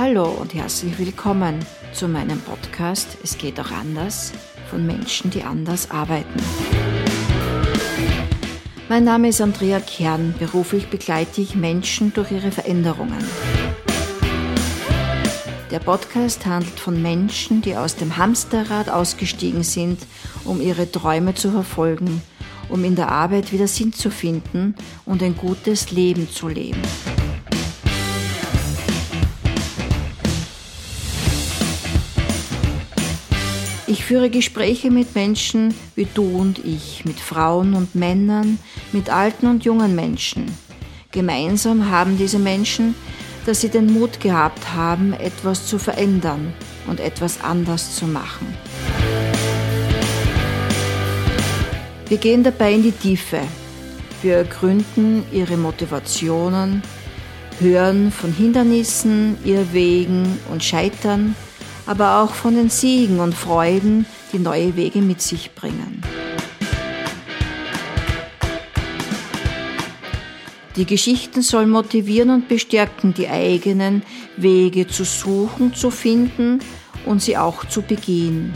Hallo und herzlich willkommen zu meinem Podcast Es geht auch anders von Menschen, die anders arbeiten. Mein Name ist Andrea Kern. Beruflich begleite ich Menschen durch ihre Veränderungen. Der Podcast handelt von Menschen, die aus dem Hamsterrad ausgestiegen sind, um ihre Träume zu verfolgen, um in der Arbeit wieder Sinn zu finden und ein gutes Leben zu leben. Ich führe Gespräche mit Menschen wie du und ich, mit Frauen und Männern, mit alten und jungen Menschen. Gemeinsam haben diese Menschen, dass sie den Mut gehabt haben, etwas zu verändern und etwas anders zu machen. Wir gehen dabei in die Tiefe. Wir ergründen ihre Motivationen, hören von Hindernissen, Irrwegen und Scheitern, aber auch von den Siegen und Freuden, die neue Wege mit sich bringen. Die Geschichten sollen motivieren und bestärken, die eigenen Wege zu suchen, zu finden und sie auch zu begehen.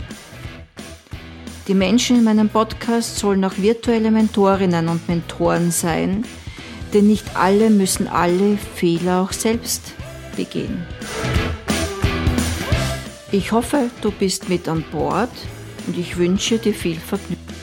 Die Menschen in meinem Podcast sollen auch virtuelle Mentorinnen und Mentoren sein, denn nicht alle müssen alle Fehler auch selbst begehen. Ich hoffe, du bist mit an Bord und ich wünsche dir viel Vergnügen.